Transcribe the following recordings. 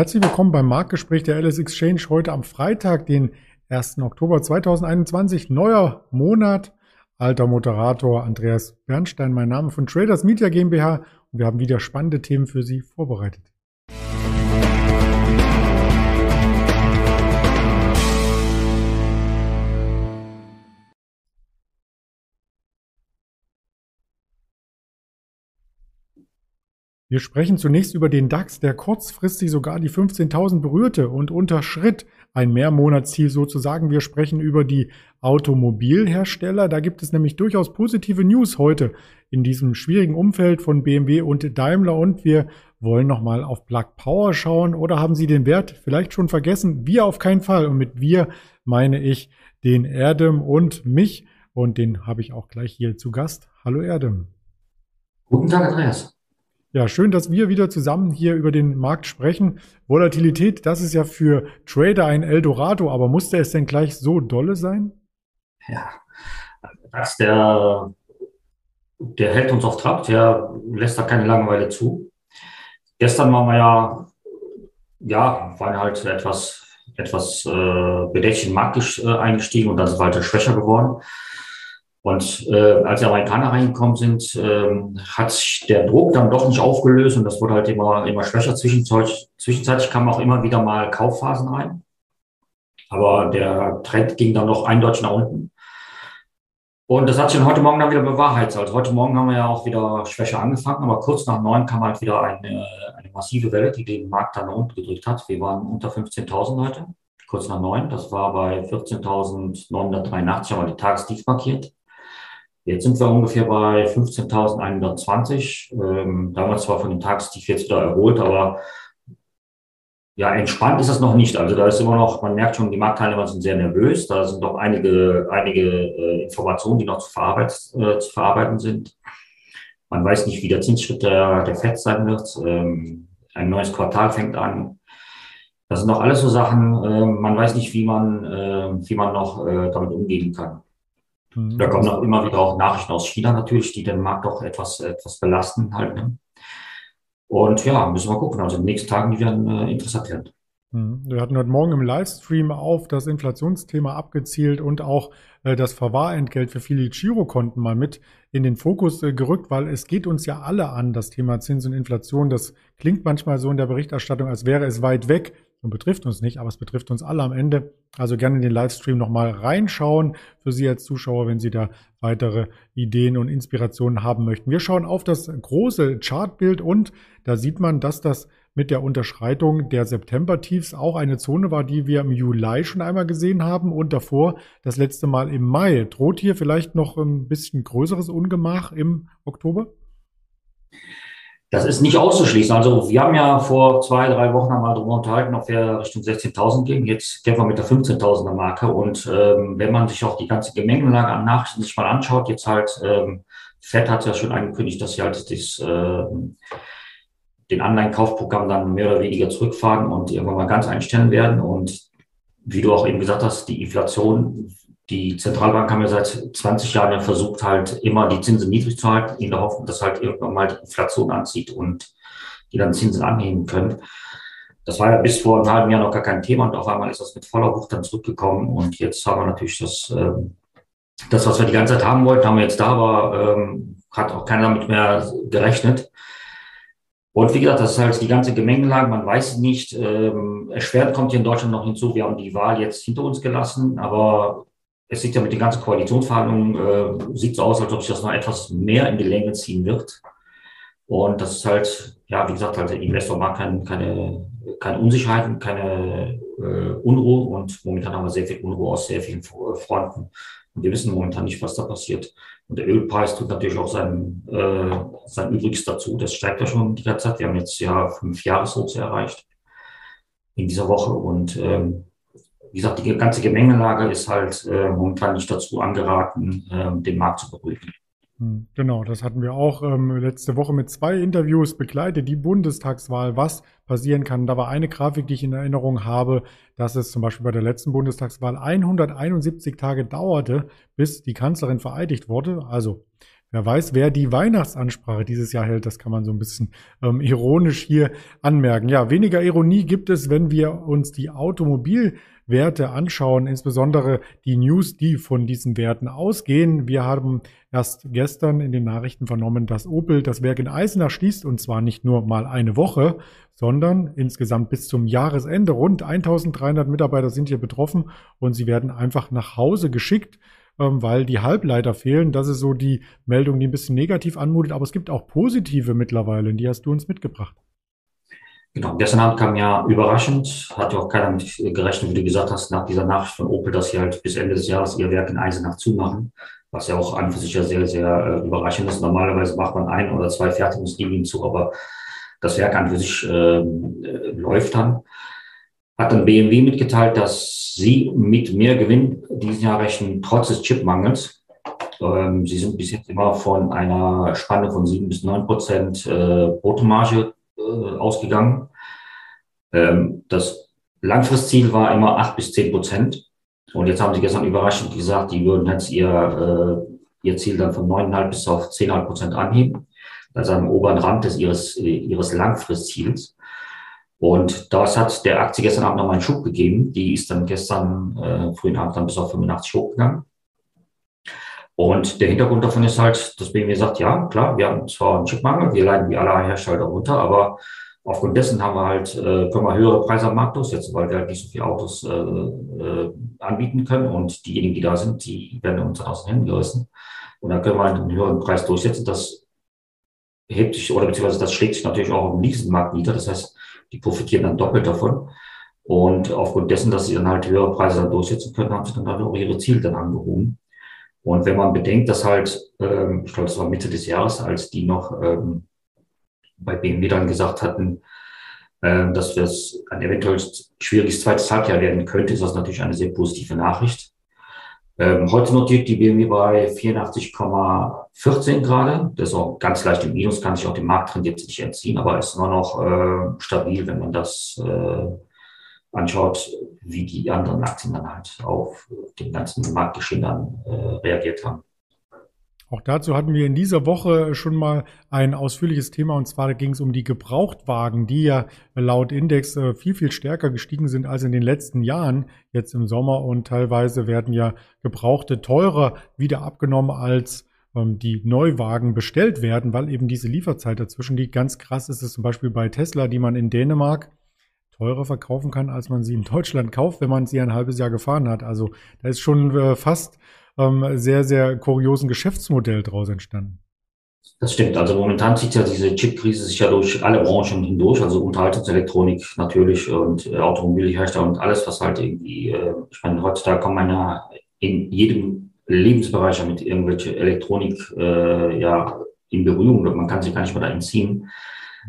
Herzlich willkommen beim Marktgespräch der LS Exchange heute am Freitag, den 1. Oktober 2021. Neuer Monat. Alter Moderator Andreas Bernstein, mein Name von Traders Media GmbH und wir haben wieder spannende Themen für Sie vorbereitet. Wir sprechen zunächst über den DAX, der kurzfristig sogar die 15.000 berührte und unterschritt ein Mehrmonatsziel sozusagen. Wir sprechen über die Automobilhersteller. Da gibt es nämlich durchaus positive News heute in diesem schwierigen Umfeld von BMW und Daimler und wir wollen nochmal auf Plug Power schauen oder haben Sie den Wert vielleicht schon vergessen? Wir auf keinen Fall und mit wir meine ich den Erdem und mich und den habe ich auch gleich hier zu Gast. Hallo Erdem. Guten Tag, Andreas. Ja, schön, dass wir wieder zusammen hier über den Markt sprechen. Volatilität, das ist ja für Trader ein Eldorado, aber musste es denn gleich so dolle sein? Ja, das der, der hält uns auf Trab, der lässt da keine Langeweile zu. Gestern waren wir ja, ja, waren halt etwas, etwas äh, bedächtig Markt äh, eingestiegen und dann sind wir halt schwächer geworden. Und äh, als die Amerikaner reingekommen sind, äh, hat sich der Druck dann doch nicht aufgelöst und das wurde halt immer, immer schwächer. Zwischenzeitlich, zwischenzeitlich kamen auch immer wieder mal Kaufphasen rein. Aber der Trend ging dann noch eindeutig nach unten. Und das hat sich dann heute Morgen dann wieder bewahrheitet. Also heute Morgen haben wir ja auch wieder schwächer angefangen, aber kurz nach neun kam halt wieder eine, eine massive Welle, die den Markt dann nach unten gedrückt hat. Wir waren unter 15.000 heute, kurz nach neun. Das war bei 14.983, haben wir die Tagestief markiert. Jetzt sind wir ungefähr bei 15.120. Ähm, damals zwar von den Tagestief jetzt wieder erholt, aber ja, entspannt ist das noch nicht. Also da ist immer noch, man merkt schon, die Marktteilnehmer sind sehr nervös. Da sind doch einige, einige äh, Informationen, die noch zu, verarbeit, äh, zu verarbeiten sind. Man weiß nicht, wie der Zinsschritt der, der FED sein wird. Ähm, ein neues Quartal fängt an. Das sind doch alles so Sachen, äh, man weiß nicht, wie man, äh, wie man noch äh, damit umgehen kann. Da kommen auch immer wieder auch Nachrichten aus China natürlich, die den Markt auch etwas, etwas belasten halt. Ne? Und ja, müssen wir gucken. Also in den nächsten Tagen, die werden äh, interessant werden. Mhm. Wir hatten heute Morgen im Livestream auf das Inflationsthema abgezielt und auch äh, das Verwahrentgelt für viele Girokonten mal mit in den Fokus äh, gerückt, weil es geht uns ja alle an, das Thema Zins und Inflation. Das klingt manchmal so in der Berichterstattung, als wäre es weit weg und betrifft uns nicht, aber es betrifft uns alle am Ende. Also gerne in den Livestream nochmal reinschauen für Sie als Zuschauer, wenn Sie da weitere Ideen und Inspirationen haben möchten. Wir schauen auf das große Chartbild und da sieht man, dass das mit der Unterschreitung der September-Tiefs auch eine Zone war, die wir im Juli schon einmal gesehen haben und davor das letzte Mal im Mai. Droht hier vielleicht noch ein bisschen größeres Ungemach im Oktober? Das ist nicht auszuschließen. Also wir haben ja vor zwei, drei Wochen einmal darüber unterhalten, ob wir Richtung 16.000 gehen. Jetzt gehen wir mit der 15.000er Marke. Und ähm, wenn man sich auch die ganze Gemengelage an Nachrichten sich mal anschaut, jetzt halt, ähm, FED hat ja schon angekündigt, dass sie halt das, äh, den Anleihenkaufprogramm dann mehr oder weniger zurückfahren und irgendwann mal ganz einstellen werden. Und wie du auch eben gesagt hast, die Inflation die Zentralbank haben ja seit 20 Jahren ja versucht, halt immer die Zinsen niedrig zu halten, in der Hoffnung, dass halt irgendwann mal die Inflation anzieht und die dann Zinsen anheben können. Das war ja bis vor einem halben Jahr noch gar kein Thema und auf einmal ist das mit voller Wucht dann zurückgekommen und jetzt haben wir natürlich das, äh, das, was wir die ganze Zeit haben wollten, haben wir jetzt da, aber ähm, hat auch keiner damit mehr gerechnet. Und wie gesagt, das ist halt die ganze Gemengelage, man weiß es nicht. Ähm, erschwert kommt hier in Deutschland noch hinzu, wir haben die Wahl jetzt hinter uns gelassen, aber es sieht ja mit den ganzen Koalitionsverhandlungen, äh, sieht so aus, als ob sich das noch etwas mehr in die Länge ziehen wird. Und das ist halt, ja, wie gesagt, halt der Investor mag kein, keine, keine Unsicherheiten, keine äh, Unruhe und momentan haben wir sehr viel Unruhe aus sehr vielen Fronten. Und wir wissen momentan nicht, was da passiert. Und der Ölpreis tut natürlich auch sein, äh, sein Übriges dazu. Das steigt ja schon die ganze Zeit. Wir haben jetzt ja fünf Jahreshochs erreicht in dieser Woche und ähm, wie gesagt, die ganze Gemengelage ist halt äh, momentan nicht dazu angeraten, äh, den Markt zu beruhigen. Hm, genau, das hatten wir auch ähm, letzte Woche mit zwei Interviews begleitet, die Bundestagswahl, was passieren kann. Da war eine Grafik, die ich in Erinnerung habe, dass es zum Beispiel bei der letzten Bundestagswahl 171 Tage dauerte, bis die Kanzlerin vereidigt wurde. Also wer weiß, wer die Weihnachtsansprache dieses Jahr hält. Das kann man so ein bisschen ähm, ironisch hier anmerken. Ja, weniger Ironie gibt es, wenn wir uns die Automobilwerte anschauen, insbesondere die News, die von diesen Werten ausgehen. Wir haben erst gestern in den Nachrichten vernommen, dass Opel das Werk in Eisenach schließt und zwar nicht nur mal eine Woche, sondern insgesamt bis zum Jahresende. Rund 1300 Mitarbeiter sind hier betroffen und sie werden einfach nach Hause geschickt. Ähm, weil die Halbleiter fehlen. Das ist so die Meldung, die ein bisschen negativ anmutet, aber es gibt auch positive mittlerweile, die hast du uns mitgebracht. Genau, gestern Abend kam ja überraschend, hat ja auch keiner mit gerechnet, wie du gesagt hast, nach dieser Nachricht von Opel, dass sie halt bis Ende des Jahres ihr Werk in Eisenach zumachen, was ja auch an für sich ja sehr, sehr äh, überraschend ist. Normalerweise macht man ein oder zwei Fertigungslinien zu, aber das Werk an für sich ähm, äh, läuft dann hat dann BMW mitgeteilt, dass sie mit mehr Gewinn diesen Jahr rechnen, trotz des Chipmangels. Ähm, sie sind bis jetzt immer von einer Spanne von sieben bis neun Prozent äh, Bruttomarge äh, ausgegangen. Ähm, das Langfristziel war immer acht bis zehn Prozent. Und jetzt haben sie gestern überraschend gesagt, die würden jetzt ihr, äh, ihr Ziel dann von neuneinhalb bis auf zehnhalb Prozent anheben. Also am oberen Rand des ihres, ihres Langfristziels. Und das hat der Aktie gestern Abend nochmal einen Schub gegeben. Die ist dann gestern äh, frühen Abend dann bis auf 85 hochgegangen. Und der Hintergrund davon ist halt, dass BMW sagt, ja, klar, wir haben zwar einen Chipmangel, wir leiden wie alle Hersteller runter, aber aufgrund dessen haben wir halt, äh, können wir höhere Preise am Markt durchsetzen, weil wir halt nicht so viele Autos äh, äh, anbieten können und diejenigen, die da sind, die werden uns aus den Händen gerissen. Und dann können wir halt einen höheren Preis durchsetzen. Das hebt sich, oder beziehungsweise das schlägt sich natürlich auch im Leasingmarkt nieder. Das heißt, die profitieren dann doppelt davon. Und aufgrund dessen, dass sie dann halt höhere Preise dann durchsetzen können, haben sie dann halt auch ihre Ziele dann angehoben. Und wenn man bedenkt, dass halt, ähm, ich glaube, das war Mitte des Jahres, als die noch ähm, bei BMW dann gesagt hatten, äh, dass das ein eventuell schwieriges zweites Halbjahr werden könnte, ist das natürlich eine sehr positive Nachricht. Ähm, heute notiert die BMW bei 84,14 gerade. Das ist auch ganz leicht im Minus, kann sich auch dem Markttrend jetzt nicht entziehen, aber ist immer noch äh, stabil, wenn man das äh, anschaut, wie die anderen Aktien dann halt auf den ganzen Marktgeschehen dann äh, reagiert haben. Auch dazu hatten wir in dieser Woche schon mal ein ausführliches Thema und zwar ging es um die Gebrauchtwagen, die ja laut Index äh, viel, viel stärker gestiegen sind als in den letzten Jahren, jetzt im Sommer und teilweise werden ja Gebrauchte teurer wieder abgenommen als ähm, die Neuwagen bestellt werden, weil eben diese Lieferzeit dazwischen liegt. Ganz krass ist es zum Beispiel bei Tesla, die man in Dänemark teurer verkaufen kann, als man sie in Deutschland kauft, wenn man sie ein halbes Jahr gefahren hat. Also da ist schon äh, fast ähm, sehr, sehr kuriosen Geschäftsmodell daraus entstanden. Das stimmt. Also momentan zieht ja diese Chip-Krise sich ja durch alle Branchen hindurch, also Unterhaltungselektronik natürlich und äh, Automobilhersteller und alles, was halt irgendwie, äh, ich meine, heutzutage kommt man ja in jedem Lebensbereich mit irgendwelche Elektronik äh, ja in Berührung. Man kann sich gar nicht mehr da entziehen.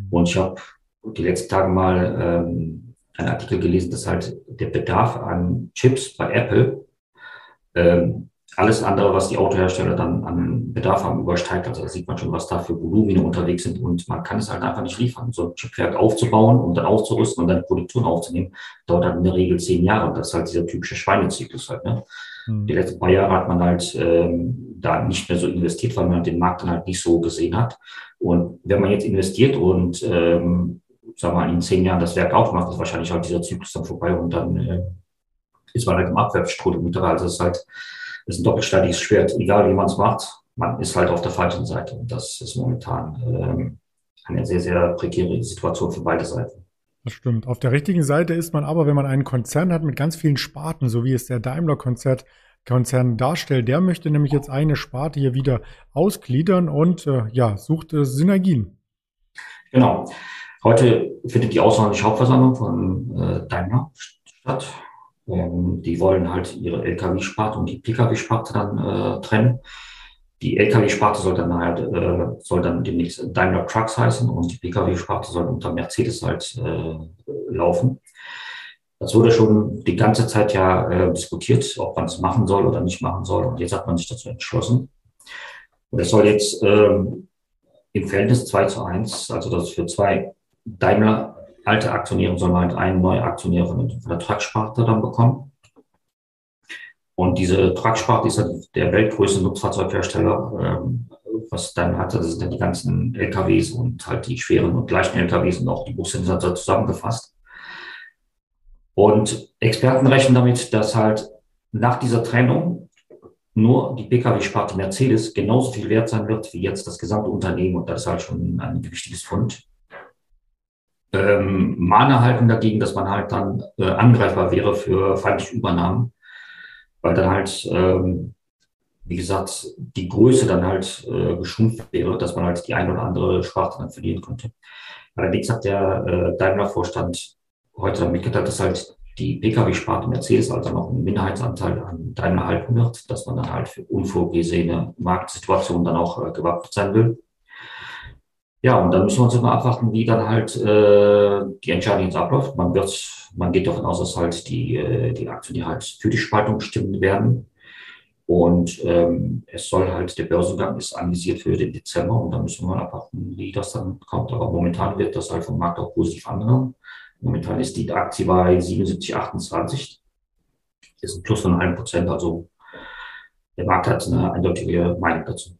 Und ich habe die letzten Tage mal ähm, einen Artikel gelesen, dass halt der Bedarf an Chips bei Apple ähm, alles andere, was die Autohersteller dann an Bedarf haben, übersteigt. Also da sieht man schon, was da für Volumine unterwegs sind und man kann es halt einfach nicht liefern. So ein Chipwerk aufzubauen und dann auszurüsten und dann Produktion aufzunehmen, dauert dann in der Regel zehn Jahre. Und das ist halt dieser typische Schweinezyklus halt. Ne? Mhm. Die letzten paar Jahre hat man halt ähm, da nicht mehr so investiert, weil man den Markt dann halt nicht so gesehen hat. Und wenn man jetzt investiert und ähm, sagen wir mal, in zehn Jahren das Werk aufmacht, ist wahrscheinlich halt dieser Zyklus dann vorbei und dann äh, ist man halt im Abwärtsstrudel mit dabei. Also es ist halt ist ein doppelständiges Schwert. Egal wie man es macht, man ist halt auf der falschen Seite. Und das ist momentan ähm, eine sehr, sehr prekäre Situation für beide Seiten. Das stimmt. Auf der richtigen Seite ist man aber, wenn man einen Konzern hat mit ganz vielen Sparten, so wie es der Daimler-Konzert Konzern darstellt, der möchte nämlich jetzt eine Sparte hier wieder ausgliedern und äh, ja, sucht äh, Synergien. Genau. Heute findet die außerordentliche Hauptversammlung von äh, Daimler statt. Ähm, die wollen halt ihre Lkw-Sparte und die Pkw-Sparte dann äh, trennen. Die Lkw-Sparte soll dann halt, äh, soll dann demnächst Daimler Trucks heißen und die Pkw-Sparte soll unter Mercedes halt äh, laufen. Das wurde schon die ganze Zeit ja äh, diskutiert, ob man es machen soll oder nicht machen soll. Und jetzt hat man sich dazu entschlossen. Und es soll jetzt ähm, im Verhältnis 2 zu 1, also das für zwei Daimler alte Aktionäre sollen halt einen neuen Aktionär von, der Trucksparte dann bekommen. Und diese Trucksparte ist halt der weltgrößte Nutzfahrzeughersteller ähm, was dann hatte, das sind dann die ganzen LKWs und halt die schweren und leichten LKWs und auch die Busse sind zusammengefasst. Und Experten rechnen damit, dass halt nach dieser Trennung nur die Pkw-Sparte Mercedes genauso viel wert sein wird wie jetzt das gesamte Unternehmen. Und das ist halt schon ein wichtiges Fund. Ähm, Mahner halten dagegen, dass man halt dann äh, angreifbar wäre für feindliche Übernahmen, weil dann halt, ähm, wie gesagt, die Größe dann halt äh, geschrumpft wäre, dass man halt die ein oder andere Sparte dann verlieren könnte. Allerdings hat der äh, Daimler-Vorstand heute mitgeteilt, dass halt die Pkw-Sparte Mercedes also noch einen Minderheitsanteil an Daimler halten wird, dass man dann halt für unvorgesehene Marktsituationen dann auch äh, gewappnet sein will. Ja, und dann müssen wir uns immer abwarten, wie dann halt äh, die Entscheidung jetzt abläuft. Man wird, man geht davon aus, dass halt die, äh, die Aktien halt für die Spaltung stimmen werden. Und ähm, es soll halt, der Börsengang ist anvisiert für den Dezember und dann müssen wir mal abwarten, wie das dann kommt. Aber momentan wird das halt vom Markt auch positiv angenommen. Momentan ist die Aktie bei 77,28. Das ist ein Plus von einem Prozent. Also der Markt hat eine eindeutige Meinung dazu.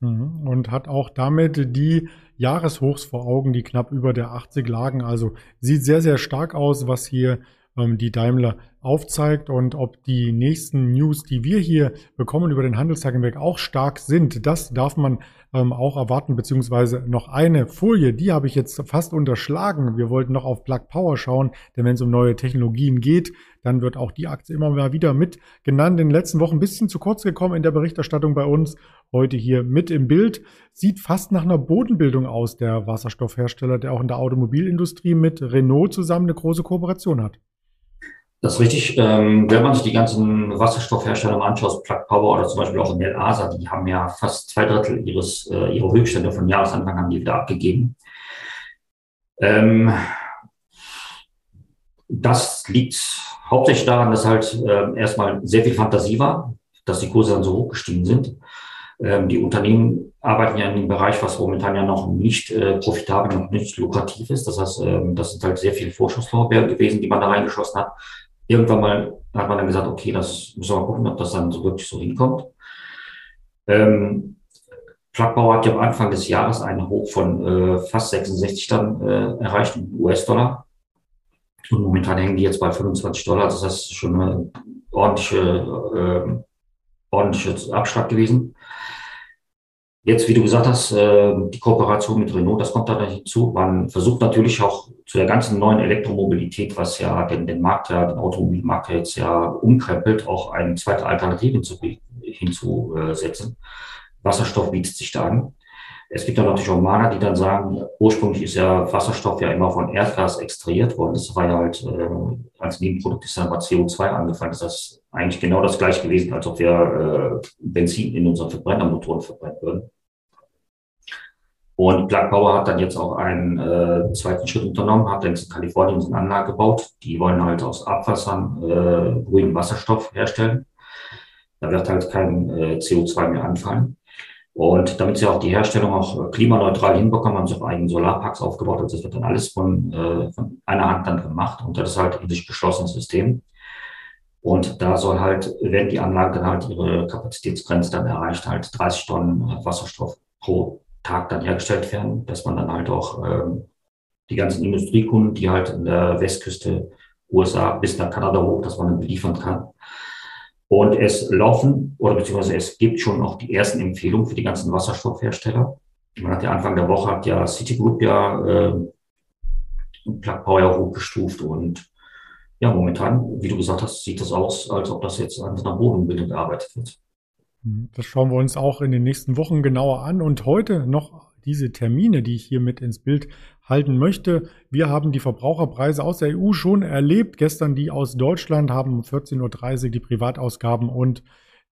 Mhm. Und hat auch damit die Jahreshochs vor Augen, die knapp über der 80 lagen. Also sieht sehr, sehr stark aus, was hier die Daimler aufzeigt und ob die nächsten News, die wir hier bekommen über den Handelstag hinweg auch stark sind. Das darf man ähm, auch erwarten, beziehungsweise noch eine Folie, die habe ich jetzt fast unterschlagen. Wir wollten noch auf Plug Power schauen, denn wenn es um neue Technologien geht, dann wird auch die Aktie immer mal wieder mit genannt. In den letzten Wochen ein bisschen zu kurz gekommen in der Berichterstattung bei uns. Heute hier mit im Bild. Sieht fast nach einer Bodenbildung aus, der Wasserstoffhersteller, der auch in der Automobilindustrie mit Renault zusammen eine große Kooperation hat. Das ist richtig. Ähm, wenn man sich die ganzen Wasserstoffhersteller anschaut, Plug Power oder zum Beispiel auch Nel Asa, die haben ja fast zwei Drittel ihres, äh, ihrer Höchststände von Jahresanfang haben die wieder abgegeben. Ähm, das liegt hauptsächlich daran, dass halt äh, erstmal sehr viel Fantasie war, dass die Kurse dann so hoch gestiegen sind. Ähm, die Unternehmen arbeiten ja in einem Bereich, was momentan ja noch nicht äh, profitabel, noch nicht lukrativ ist. Das heißt, ähm, das sind halt sehr viele Vorschusslorbeeren gewesen, die man da reingeschossen hat irgendwann mal hat man dann gesagt, okay, das müssen wir mal gucken, ob das dann so wirklich so hinkommt. Ähm, Plattbau hat ja am Anfang des Jahres einen Hoch von äh, fast 66 dann äh, erreicht US-Dollar. Und momentan hängen die jetzt bei 25 Dollar. Das ist schon eine ordentliche, äh, ordentliche Abschlag gewesen. Jetzt, wie du gesagt hast, äh, die Kooperation mit Renault, das kommt da hinzu. Man versucht natürlich auch zu der ganzen neuen Elektromobilität, was ja den, den Markt ja, den Automobilmarkt ja jetzt ja umkrempelt, auch eine zweite Alternative hinzusetzen. Wasserstoff bietet sich da an. Es gibt dann natürlich auch Mahner, die dann sagen, ursprünglich ist ja Wasserstoff ja immer von Erdgas extrahiert worden. Das war ja halt äh, als Nebenprodukt ist dann aber CO2 angefallen. Das ist eigentlich genau das gleiche gewesen, als ob wir äh, Benzin in unseren Verbrennermotoren verbrennen würden. Und Plug Power hat dann jetzt auch einen äh, zweiten Schritt unternommen, hat jetzt in Kalifornien eine Anlage gebaut. Die wollen halt aus Abwassern äh, grünen Wasserstoff herstellen. Da wird halt kein äh, CO2 mehr anfallen. Und damit sie auch die Herstellung auch klimaneutral hinbekommen, haben sie auch eigene Solarparks aufgebaut. Also das wird dann alles von, äh, von einer Hand dann gemacht. Und das ist halt in sich geschlossenes System. Und da soll halt, wenn die Anlage dann halt ihre Kapazitätsgrenze dann erreicht, halt 30 Tonnen Wasserstoff pro Tag dann hergestellt werden, dass man dann halt auch ähm, die ganzen Industriekunden, die halt in der Westküste USA bis nach Kanada hoch, dass man dann beliefern kann. Und es laufen oder beziehungsweise es gibt schon auch die ersten Empfehlungen für die ganzen Wasserstoffhersteller. Man hat ja Anfang der Woche hat ja Citigroup ja äh, Plug Power hochgestuft und ja, momentan, wie du gesagt hast, sieht das aus, als ob das jetzt an einer Bodenbildung gearbeitet wird. Mhm. Das schauen wir uns auch in den nächsten Wochen genauer an. Und heute noch diese Termine, die ich hier mit ins Bild halten möchte. Wir haben die Verbraucherpreise aus der EU schon erlebt. Gestern die aus Deutschland haben um 14.30 Uhr die Privatausgaben und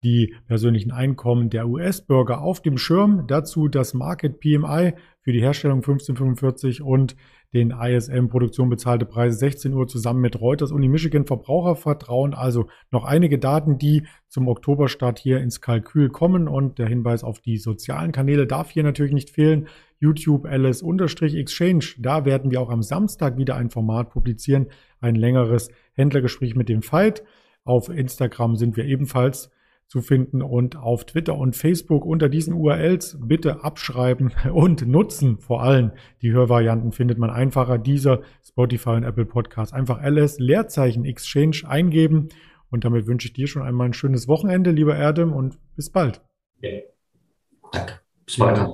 die persönlichen Einkommen der US-Bürger auf dem Schirm. Dazu das Market PMI für die Herstellung 1545 und den ISM Produktion bezahlte Preise 16 Uhr zusammen mit Reuters und die Michigan Verbrauchervertrauen. Also noch einige Daten, die zum Oktoberstart hier ins Kalkül kommen und der Hinweis auf die sozialen Kanäle darf hier natürlich nicht fehlen. YouTube LS-Exchange. Da werden wir auch am Samstag wieder ein Format publizieren. Ein längeres Händlergespräch mit dem Fight. Auf Instagram sind wir ebenfalls zu finden und auf Twitter und Facebook unter diesen URLs bitte abschreiben und nutzen. Vor allem die Hörvarianten findet man einfacher. Dieser Spotify und Apple Podcast einfach LS Leerzeichen Exchange eingeben. Und damit wünsche ich dir schon einmal ein schönes Wochenende, lieber Erdem, und bis bald. Ja. Danke. Bis bald.